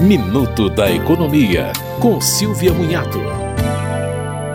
Minuto da Economia, com Silvia Munhato.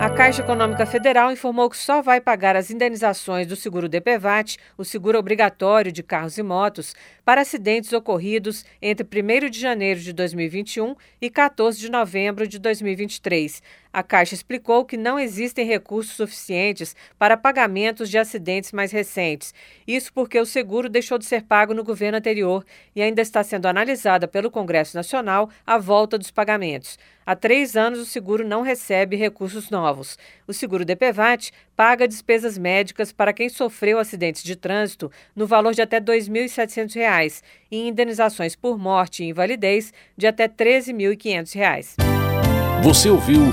A Caixa Econômica Federal informou que só vai pagar as indenizações do seguro DPVAT, o seguro obrigatório de carros e motos, para acidentes ocorridos entre 1 de janeiro de 2021 e 14 de novembro de 2023. A Caixa explicou que não existem recursos suficientes para pagamentos de acidentes mais recentes. Isso porque o seguro deixou de ser pago no governo anterior e ainda está sendo analisada pelo Congresso Nacional a volta dos pagamentos. Há três anos, o seguro não recebe recursos novos. O seguro DPVAT paga despesas médicas para quem sofreu acidentes de trânsito no valor de até R$ 2.700 e indenizações por morte e invalidez de até R$ 13.500. Você ouviu